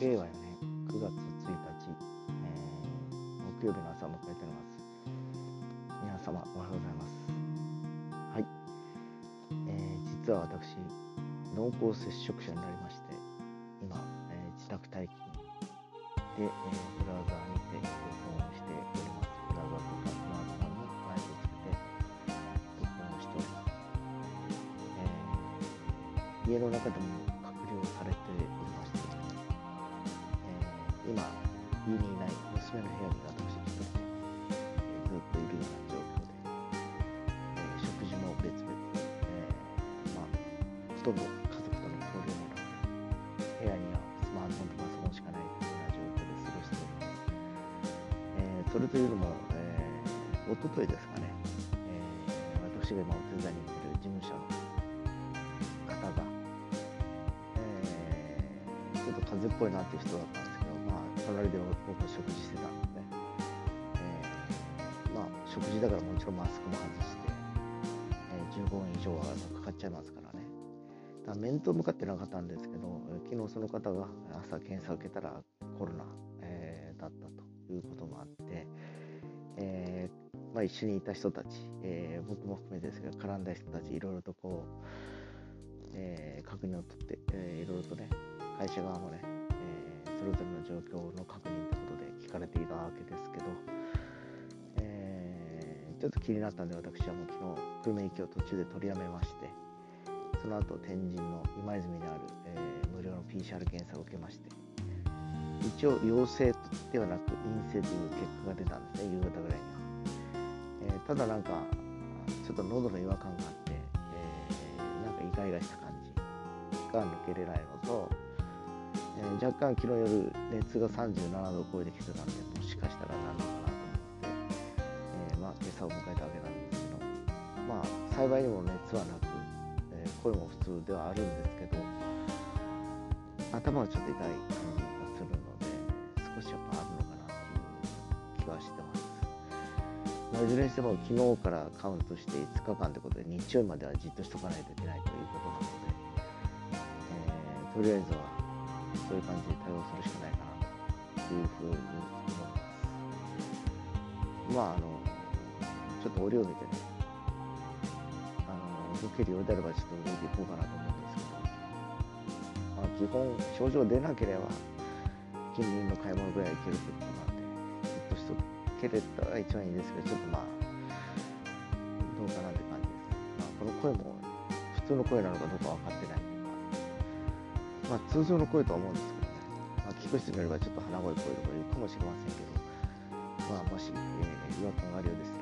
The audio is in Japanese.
令和4年9月1日、えー、木曜日の朝を迎えております。皆様おはようございます。はい、えー、実は私濃厚接触者になりまして今、えー、自宅待機で、えー、ブラウザーにて録音しております。ブラウザーとかスマートフォンにマイクをつけて録音しております、えー、家の中でも隔離をされて今家にいない娘の部屋に私一人で、えずっといるような状況で、えー、食事も別々、えー、まあ、ほとんど家族との交流もなく部屋にはスマートフォンとパソコンしかないというような状況で過ごしております、え、それというのも、えー、一昨日ですかね、え私が今お手伝いに行ってる事務所の方が、えちょっと風邪っぽいなっていう人だったんです隣で僕は食事してたんで、えー、まあ食事だからもちろんマスクも外して、えー、15分以上はかかっちゃいますからね。だから面と向かってなかったんですけど昨日その方が朝検査を受けたらコロナ、えー、だったということもあって、えーまあ、一緒にいた人たち、えー、僕も含めてですけど絡んだ人たちいろいろとこう、えー、確認を取って、えー、いろいろとね会社側もねそれぞれの状況の確認ということで聞かれていたわけですけど、えー、ちょっと気になったんで私はもう昨日久留米行きを途中で取りやめましてその後天神の今泉にある、えー、無料の PCR 検査を受けまして一応陽性ではなく陰性という結果が出たんですね夕方ぐらいには、えー、ただなんかちょっと喉の違和感があって、えー、なんかイガイガした感じが抜けれないのとえー、若干昨日夜熱が37度を超えてきてたんでもしかしたらなるのかなと思って、えー、まあ、今朝を迎えたわけなんですけどまあ幸いにも熱はなく、えー、声も普通ではあるんですけど頭はちょっと痛い感じがするので少しやっぱあるのかなっていう気はしてます。まあ、いずれにしても昨日からカウントして5日間ということで日曜日まではじっとしとかないといけないということなので、えー、とりあえずはそういう感じで対応するしかないかなというふうに思います。まああのちょっと折を見てねあの動けるようであればちょっと動いていこうかなと思うんですけど、まあ、基本症状出なければ近隣の買い物ぐらい行けるってことなんでずっとしとけれたら一番いいんですけどちょっとまあどうかなって感じです、まあ、この声も普通の声なのかどうか分かってないまあ、通常の声とは思うんですけどね、まあ、聞く人によればちょっと鼻声っぽいとか言うかもしれませんけど、まあ、もし、えー、違和感があるようです